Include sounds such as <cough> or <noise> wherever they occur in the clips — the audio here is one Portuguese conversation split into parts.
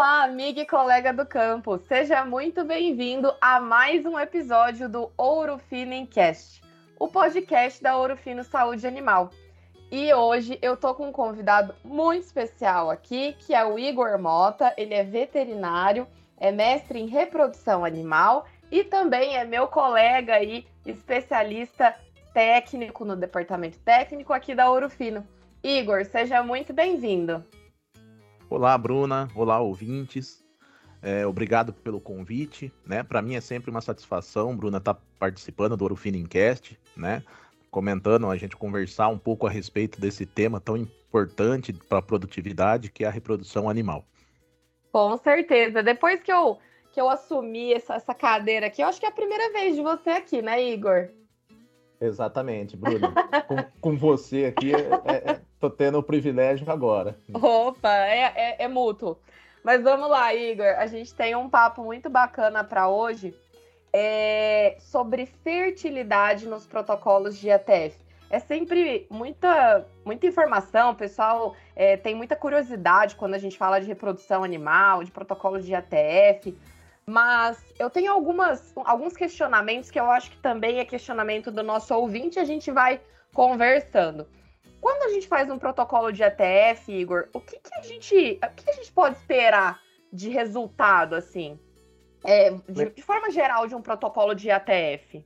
Olá, amiga e colega do campo. Seja muito bem-vindo a mais um episódio do Ouro Fino Cast, o podcast da Ouro Fino Saúde Animal. E hoje eu tô com um convidado muito especial aqui, que é o Igor Mota. Ele é veterinário, é mestre em reprodução animal e também é meu colega e especialista técnico no departamento técnico aqui da Ouro Fino. Igor, seja muito bem-vindo. Olá, Bruna. Olá, ouvintes. É, obrigado pelo convite, né? Para mim é sempre uma satisfação, Bruna, estar tá participando do Orofino Incast, né? Comentando, a gente conversar um pouco a respeito desse tema tão importante para a produtividade, que é a reprodução animal. Com certeza. Depois que eu, que eu assumi essa, essa cadeira aqui, eu acho que é a primeira vez de você aqui, né, Igor? Exatamente, Bruno. com, com, você aqui, é, é, é, tô tendo o privilégio agora. Opa, é, é, é mútuo. Mas vamos lá, Igor. A gente tem um papo muito bacana para hoje é, sobre fertilidade nos protocolos de ATF. É sempre muita, muita informação, o pessoal é, tem muita curiosidade quando a gente fala de reprodução animal, de protocolos de ATF. Mas eu tenho algumas, alguns questionamentos que eu acho que também é questionamento do nosso ouvinte, a gente vai conversando. Quando a gente faz um protocolo de ATF, Igor, o que, que a gente, o que a gente pode esperar de resultado, assim, é, de, de, forma geral, de um protocolo de ATF?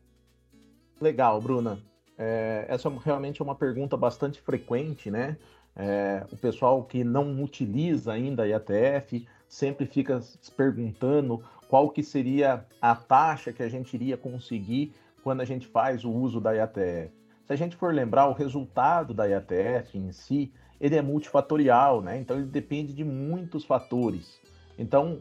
Legal, Bruna. É, essa realmente é uma pergunta bastante frequente, né? É, o pessoal que não utiliza ainda a IATF sempre fica se perguntando qual que seria a taxa que a gente iria conseguir quando a gente faz o uso da IATF. Se a gente for lembrar, o resultado da IATF em si, ele é multifatorial, né? Então ele depende de muitos fatores. Então,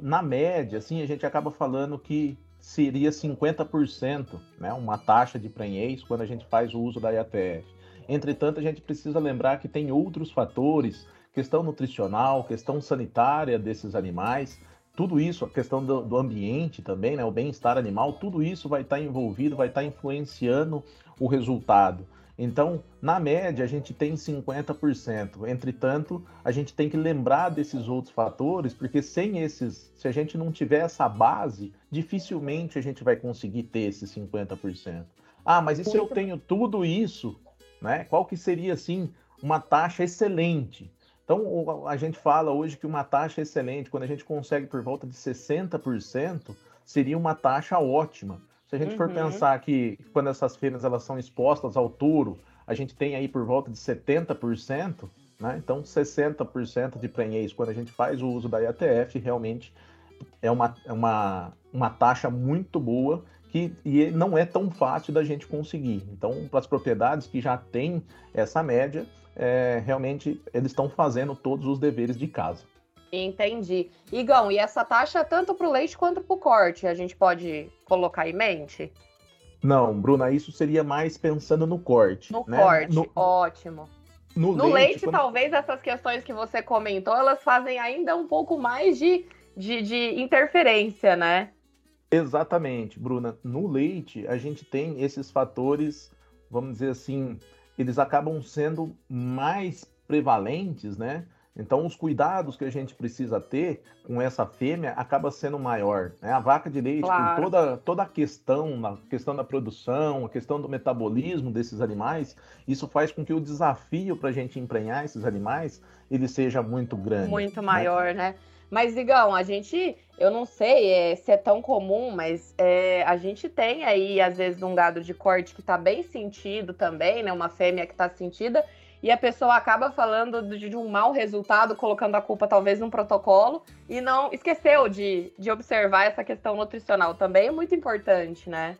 na média, assim, a gente acaba falando que seria 50%, né? Uma taxa de prenhez quando a gente faz o uso da IATF. Entretanto, a gente precisa lembrar que tem outros fatores, questão nutricional, questão sanitária desses animais, tudo isso, a questão do, do ambiente também, né, o bem-estar animal, tudo isso vai estar envolvido, vai estar influenciando o resultado. Então, na média, a gente tem 50%. Entretanto, a gente tem que lembrar desses outros fatores, porque sem esses, se a gente não tiver essa base, dificilmente a gente vai conseguir ter esses 50%. Ah, mas e se eu tenho tudo isso, né? Qual que seria assim uma taxa excelente? Então, a gente fala hoje que uma taxa excelente, quando a gente consegue por volta de 60%, seria uma taxa ótima. Se a gente uhum. for pensar que quando essas fêmeas elas são expostas ao touro, a gente tem aí por volta de 70%, né? Então, 60% de prenhez, quando a gente faz o uso da IATF, realmente é uma, é uma, uma taxa muito boa que e não é tão fácil da gente conseguir. Então, para as propriedades que já têm essa média, é, realmente eles estão fazendo todos os deveres de casa. Entendi. Igão, e essa taxa tanto para o leite quanto para o corte, a gente pode colocar em mente? Não, Bruna, isso seria mais pensando no corte. No né? corte, no... ótimo. No, no leite, leite quando... talvez essas questões que você comentou, elas fazem ainda um pouco mais de, de, de interferência, né? Exatamente, Bruna. No leite, a gente tem esses fatores, vamos dizer assim, eles acabam sendo mais prevalentes, né? Então, os cuidados que a gente precisa ter com essa fêmea acaba sendo maior. Né? A vaca de leite, claro. com toda, toda a questão, a questão da produção, a questão do metabolismo desses animais, isso faz com que o desafio para a gente emprenhar esses animais ele seja muito grande. Muito maior, né? né? Mas, Igão, a gente, eu não sei é, se é tão comum, mas é, a gente tem aí, às vezes, um gado de corte que tá bem sentido também, né? Uma fêmea que tá sentida, e a pessoa acaba falando de, de um mau resultado, colocando a culpa talvez num protocolo, e não esqueceu de, de observar essa questão nutricional também, é muito importante, né?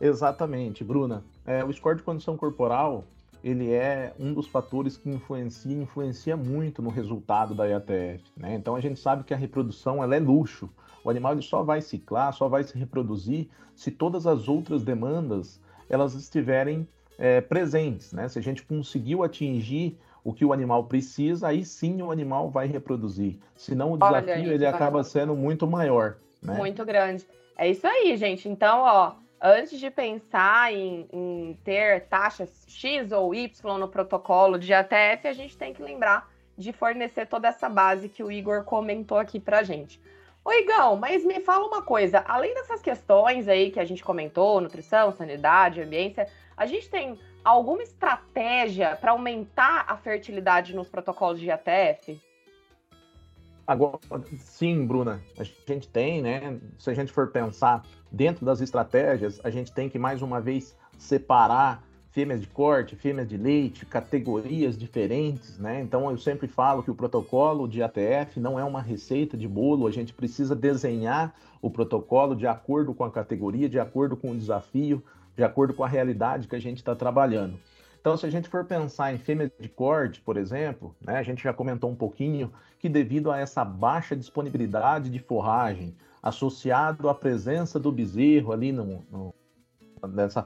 Exatamente, Bruna. É, o score de condição corporal, ele é um dos fatores que influencia, influencia muito no resultado da IATF. Né? Então a gente sabe que a reprodução ela é luxo. O animal ele só vai ciclar, só vai se reproduzir se todas as outras demandas elas estiverem é, presentes. Né? Se a gente conseguiu atingir o que o animal precisa, aí sim o animal vai reproduzir. Senão o desafio Olha, ele acaba sendo muito maior. Né? Muito grande. É isso aí, gente. Então, ó, antes de pensar em, em, ter taxas X ou Y no protocolo de ATF, a gente tem que lembrar de fornecer toda essa base que o Igor comentou aqui pra gente. Ô Igão, mas me fala uma coisa, além dessas questões aí que a gente comentou, nutrição, sanidade, ambiência, a gente tem alguma estratégia para aumentar a fertilidade nos protocolos de ATF? Agora, sim, Bruna, a gente tem, né? Se a gente for pensar dentro das estratégias, a gente tem que mais uma vez separar fêmeas de corte, fêmeas de leite, categorias diferentes, né? Então eu sempre falo que o protocolo de ATF não é uma receita de bolo, a gente precisa desenhar o protocolo de acordo com a categoria, de acordo com o desafio, de acordo com a realidade que a gente está trabalhando. Então, se a gente for pensar em fêmeas de corte, por exemplo, né, a gente já comentou um pouquinho que devido a essa baixa disponibilidade de forragem, associado à presença do bezerro ali no, no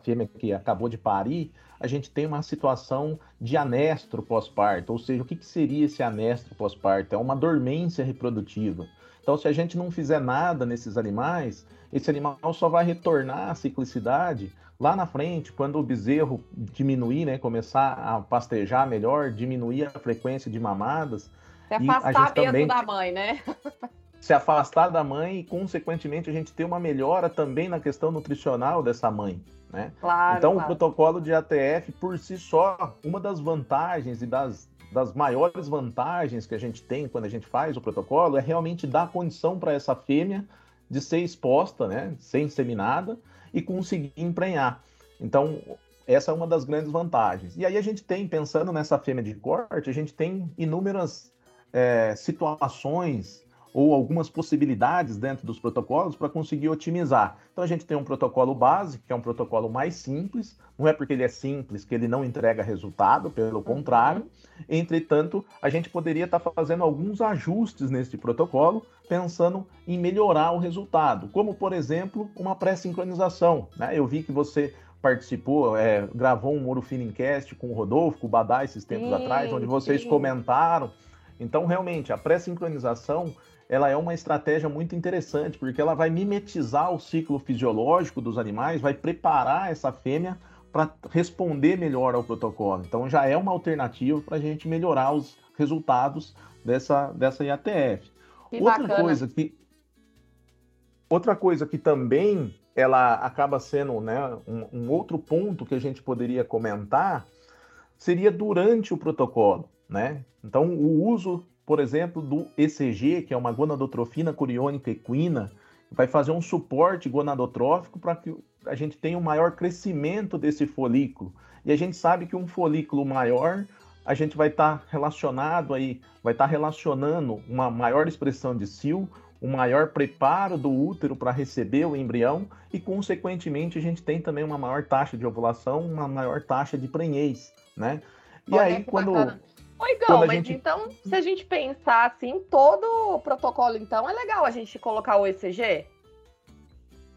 fêmea que acabou de parir, a gente tem uma situação de anestro pós-parto. Ou seja, o que, que seria esse anestro pós-parto? É uma dormência reprodutiva. Então, se a gente não fizer nada nesses animais, esse animal só vai retornar à ciclicidade lá na frente, quando o bezerro diminuir, né, começar a pastejar melhor, diminuir a frequência de mamadas. Se afastar mesmo também... da mãe, né? <laughs> se afastar da mãe e, consequentemente, a gente ter uma melhora também na questão nutricional dessa mãe. Né? Claro, então, claro. o protocolo de ATF, por si só, uma das vantagens e das, das maiores vantagens que a gente tem quando a gente faz o protocolo é realmente dar condição para essa fêmea de ser exposta, né, ser inseminada e conseguir emprenhar. Então, essa é uma das grandes vantagens. E aí a gente tem, pensando nessa fêmea de corte, a gente tem inúmeras é, situações ou algumas possibilidades dentro dos protocolos para conseguir otimizar. Então a gente tem um protocolo básico, que é um protocolo mais simples, não é porque ele é simples que ele não entrega resultado, pelo contrário. Entretanto, a gente poderia estar tá fazendo alguns ajustes nesse protocolo, pensando em melhorar o resultado, como por exemplo, uma pré-sincronização. Né? Eu vi que você participou, é, gravou um Moro Cast com o Rodolfo, com o Badá esses tempos sim, atrás, onde vocês sim. comentaram. Então, realmente, a pré-sincronização ela é uma estratégia muito interessante, porque ela vai mimetizar o ciclo fisiológico dos animais, vai preparar essa fêmea para responder melhor ao protocolo. Então já é uma alternativa para a gente melhorar os resultados dessa, dessa IATF. Que outra bacana. coisa que outra coisa que também ela acaba sendo né, um, um outro ponto que a gente poderia comentar seria durante o protocolo. Né? Então, o uso por exemplo, do ECG, que é uma gonadotrofina coriônica equina, vai fazer um suporte gonadotrófico para que a gente tenha um maior crescimento desse folículo. E a gente sabe que um folículo maior, a gente vai estar tá relacionado aí, vai estar tá relacionando uma maior expressão de cio, um maior preparo do útero para receber o embrião e, consequentemente, a gente tem também uma maior taxa de ovulação, uma maior taxa de prenhez, né? E Olha aí, quando... Bacana Oi, Gão, mas gente... então, se a gente pensar assim, todo o protocolo, então, é legal a gente colocar o ECG?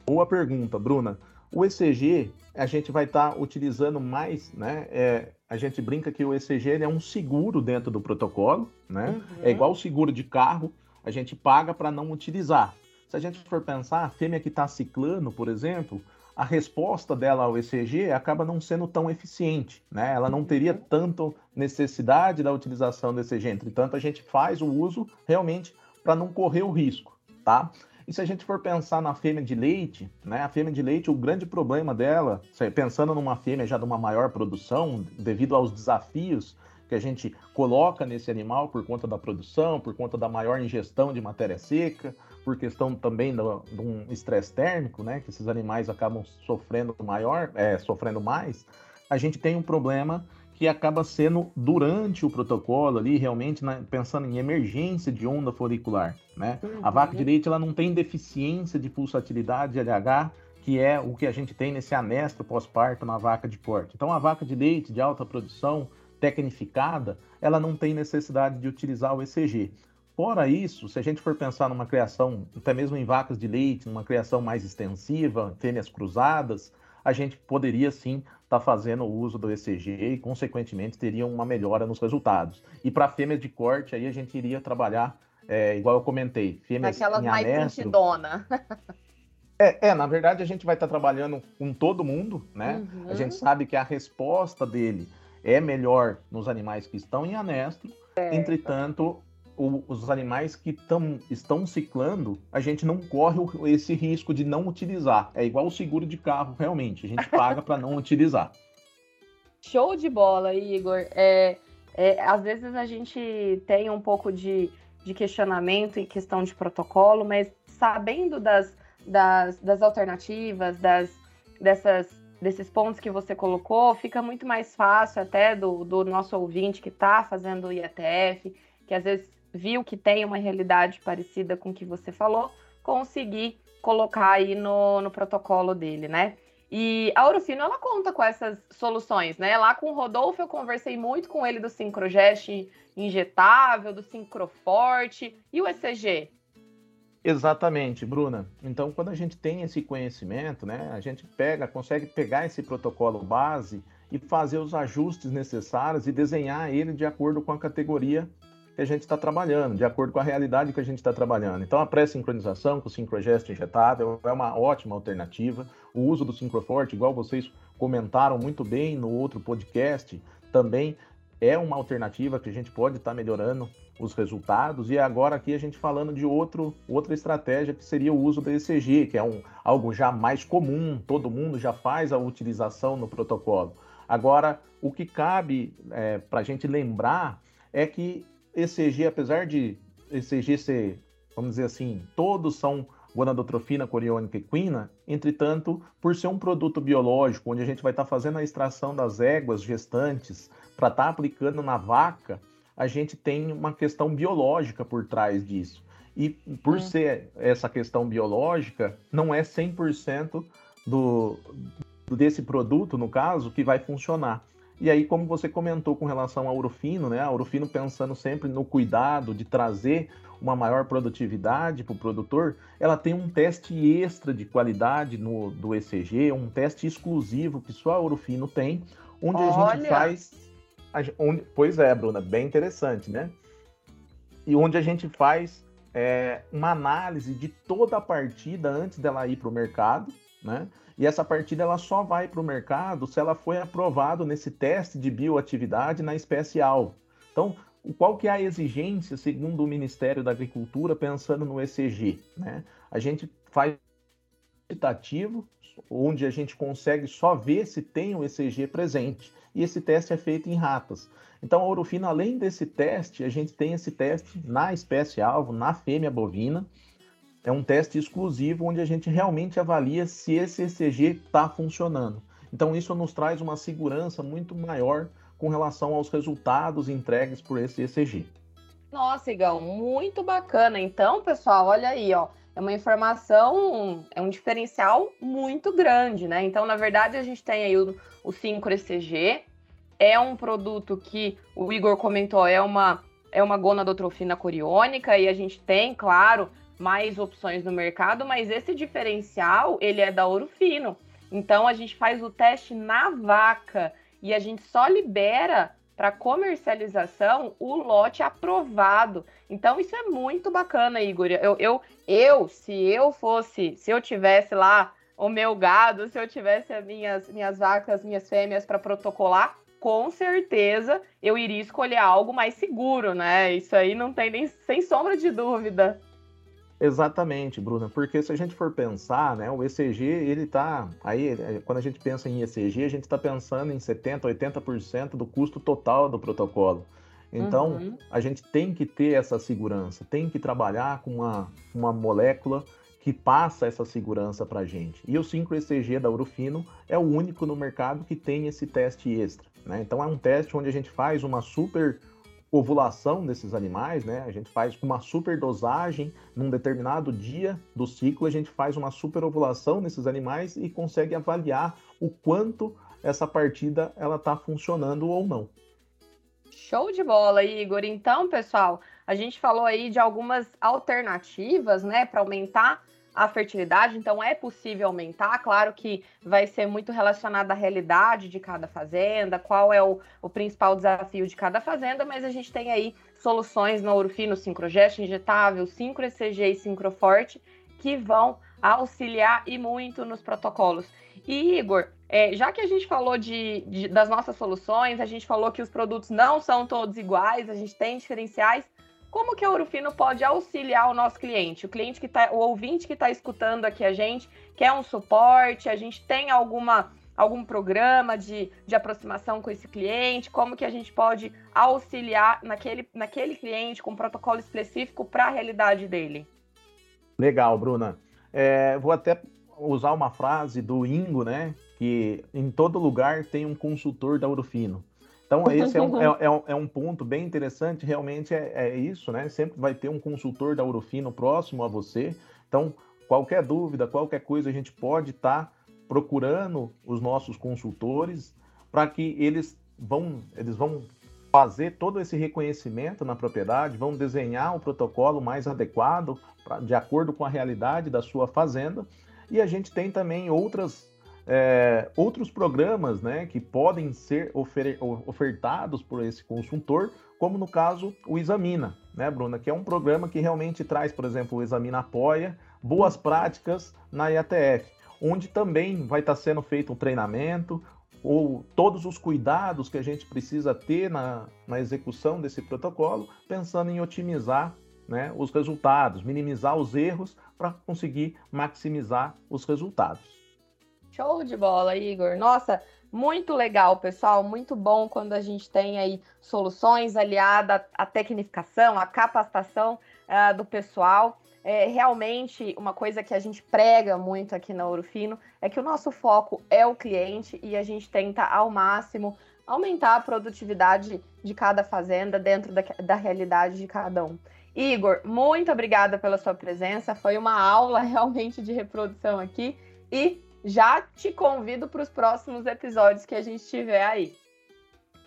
Boa pergunta, Bruna. O ECG, a gente vai estar tá utilizando mais, né? É, a gente brinca que o ECG é um seguro dentro do protocolo, né? Uhum. É igual o seguro de carro, a gente paga para não utilizar. Se a gente for pensar, a fêmea que está ciclando, por exemplo, a resposta dela ao ECG acaba não sendo tão eficiente, né? Ela não teria tanto necessidade da utilização do ECG. Entretanto, a gente faz o uso realmente para não correr o risco, tá? E se a gente for pensar na fêmea de leite, né? A fêmea de leite, o grande problema dela, pensando numa fêmea já de uma maior produção, devido aos desafios que a gente coloca nesse animal por conta da produção, por conta da maior ingestão de matéria seca, por questão também do, de um estresse térmico, né, que esses animais acabam sofrendo maior, é, sofrendo mais, a gente tem um problema que acaba sendo durante o protocolo ali, realmente né, pensando em emergência de onda folicular, né? Uhum. A vaca de leite ela não tem deficiência de pulsatilidade de LH, que é o que a gente tem nesse anestro pós-parto na vaca de corte. Então a vaca de leite de alta produção, tecnificada, ela não tem necessidade de utilizar o ECG. Fora isso, se a gente for pensar numa criação, até mesmo em vacas de leite, numa criação mais extensiva, fêmeas cruzadas, a gente poderia sim estar tá fazendo o uso do ECG e, consequentemente, teria uma melhora nos resultados. E para fêmeas de corte, aí a gente iria trabalhar, é, igual eu comentei, fêmeas Aquelas mais anestro, É, é, na verdade a gente vai estar tá trabalhando com todo mundo, né? Uhum. A gente sabe que a resposta dele é melhor nos animais que estão em anestro, é. entretanto, o, os animais que tão, estão ciclando, a gente não corre esse risco de não utilizar. É igual o seguro de carro, realmente. A gente <laughs> paga para não utilizar. Show de bola, Igor. É, é, às vezes a gente tem um pouco de, de questionamento em questão de protocolo, mas sabendo das, das, das alternativas, das, dessas, desses pontos que você colocou, fica muito mais fácil até do, do nosso ouvinte que está fazendo o IETF, que às vezes viu que tem uma realidade parecida com o que você falou, conseguir colocar aí no, no protocolo dele, né? E a Ourofino, ela conta com essas soluções, né? Lá com o Rodolfo, eu conversei muito com ele do Syncrogest injetável, do Syncroforte e o ECG. Exatamente, Bruna. Então, quando a gente tem esse conhecimento, né, a gente pega, consegue pegar esse protocolo base e fazer os ajustes necessários e desenhar ele de acordo com a categoria que a gente está trabalhando, de acordo com a realidade que a gente está trabalhando. Então, a pré-sincronização com o Syncrogest injetável é uma ótima alternativa. O uso do Syncroforte, igual vocês comentaram muito bem no outro podcast, também é uma alternativa que a gente pode estar tá melhorando os resultados. E agora aqui a gente falando de outro, outra estratégia que seria o uso do ECG, que é um, algo já mais comum, todo mundo já faz a utilização no protocolo. Agora, o que cabe é, para a gente lembrar é que ECG, apesar de ECG ser, vamos dizer assim, todos são gonadotrofina, coriônica e equina, entretanto, por ser um produto biológico, onde a gente vai estar tá fazendo a extração das éguas gestantes para estar tá aplicando na vaca, a gente tem uma questão biológica por trás disso. E por hum. ser essa questão biológica, não é 100% do, desse produto, no caso, que vai funcionar. E aí, como você comentou com relação ao Urufino, né? A Urufino pensando sempre no cuidado de trazer uma maior produtividade para o produtor, ela tem um teste extra de qualidade no, do ECG, um teste exclusivo que só a Urufino tem, onde Olha. a gente faz. Onde, pois é, Bruna, bem interessante, né? E onde a gente faz é, uma análise de toda a partida antes dela ir para o mercado, né? E essa partida ela só vai para o mercado se ela foi aprovado nesse teste de bioatividade na espécie alvo. Então, qual que é a exigência, segundo o Ministério da Agricultura, pensando no ECG? Né? A gente faz quantitativo, onde a gente consegue só ver se tem o ECG presente. E esse teste é feito em ratas. Então, a Orofina, além desse teste, a gente tem esse teste na espécie alvo, na fêmea bovina, é um teste exclusivo onde a gente realmente avalia se esse ECG está funcionando. Então, isso nos traz uma segurança muito maior com relação aos resultados entregues por esse ECG. Nossa, Igão, muito bacana. Então, pessoal, olha aí, ó. É uma informação, é um diferencial muito grande, né? Então, na verdade, a gente tem aí o, o 5 ECG, é um produto que o Igor comentou, é uma, é uma gonadotrofina coriônica, e a gente tem, claro, mais opções no mercado, mas esse diferencial, ele é da Ouro Fino. Então a gente faz o teste na vaca e a gente só libera para comercialização o lote aprovado. Então isso é muito bacana, Igor. Eu, eu, eu, se eu fosse, se eu tivesse lá o meu gado, se eu tivesse as minhas, minhas vacas, minhas fêmeas para protocolar, com certeza eu iria escolher algo mais seguro, né? Isso aí não tem nem sem sombra de dúvida. Exatamente, Bruna, porque se a gente for pensar, né, o ECG, ele tá aí, é, quando a gente pensa em ECG, a gente está pensando em 70, 80% do custo total do protocolo. Então, uhum. a gente tem que ter essa segurança, tem que trabalhar com uma, uma molécula que passa essa segurança para a gente. E o 5-ECG da Urufino é o único no mercado que tem esse teste extra. Né? Então, é um teste onde a gente faz uma super ovulação desses animais, né? A gente faz uma superdosagem num determinado dia do ciclo, a gente faz uma superovulação nesses animais e consegue avaliar o quanto essa partida ela está funcionando ou não. Show de bola, Igor. Então, pessoal, a gente falou aí de algumas alternativas, né, para aumentar a fertilidade, então é possível aumentar. Claro que vai ser muito relacionado à realidade de cada fazenda, qual é o, o principal desafio de cada fazenda, mas a gente tem aí soluções no Urufino, Sincrogest injetável, Sincro ECG e Sincroforte, que vão auxiliar e muito nos protocolos. E Igor, É, já que a gente falou de, de, das nossas soluções, a gente falou que os produtos não são todos iguais, a gente tem diferenciais. Como que a Ourofino pode auxiliar o nosso cliente? O cliente que tá, o ouvinte que está escutando aqui a gente, quer um suporte, a gente tem alguma algum programa de, de aproximação com esse cliente? Como que a gente pode auxiliar naquele, naquele cliente com um protocolo específico para a realidade dele? Legal, Bruna. É, vou até usar uma frase do Ingo, né? Que em todo lugar tem um consultor da Urufino. Então, <laughs> esse é um, é, é, é um ponto bem interessante, realmente é, é, isso, né? Sempre vai ter um consultor da Urufino próximo a você. Então, qualquer dúvida, qualquer coisa, a gente pode estar tá procurando os nossos consultores para que eles vão, eles vão fazer todo esse reconhecimento na propriedade, vão desenhar o protocolo mais adequado pra, de acordo com a realidade da sua fazenda. E a gente tem também outras, é, outros programas né, que podem ser ofer ofertados por esse consultor, como no caso o Examina, né, Bruna? Que é um programa que realmente traz, por exemplo, o Examina Apoia, boas práticas na IATF onde também vai estar sendo feito um treinamento, ou todos os cuidados que a gente precisa ter na, na execução desse protocolo, pensando em otimizar né, os resultados, minimizar os erros para conseguir maximizar os resultados. Show de bola, Igor. Nossa, muito legal, pessoal. Muito bom quando a gente tem aí soluções aliadas à tecnificação, à capacitação uh, do pessoal é, realmente uma coisa que a gente prega muito aqui na Ouro Fino é que o nosso foco é o cliente e a gente tenta ao máximo aumentar a produtividade de cada fazenda dentro da, da realidade de cada um. Igor, muito obrigada pela sua presença. Foi uma aula <laughs> realmente de reprodução aqui e já te convido para os próximos episódios que a gente tiver aí.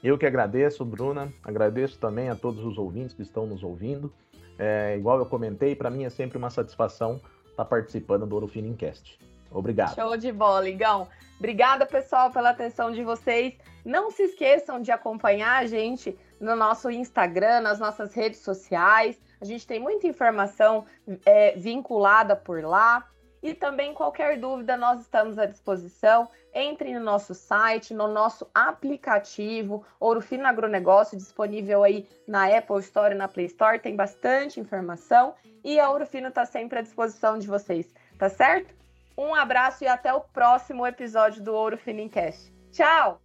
Eu que agradeço, Bruna. Agradeço também a todos os ouvintes que estão nos ouvindo. É, igual eu comentei, para mim é sempre uma satisfação estar tá participando do Ouro Fino Incast. Obrigado. Show de bola, Ligão. Obrigada, pessoal, pela atenção de vocês. Não se esqueçam de acompanhar a gente no nosso Instagram, nas nossas redes sociais. A gente tem muita informação é, vinculada por lá. E também qualquer dúvida, nós estamos à disposição. Entre no nosso site, no nosso aplicativo, Ouro Fino Agronegócio, disponível aí na Apple Store e na Play Store, tem bastante informação. E a Ouro Fino está sempre à disposição de vocês, tá certo? Um abraço e até o próximo episódio do Ouro Fino Cast. Tchau!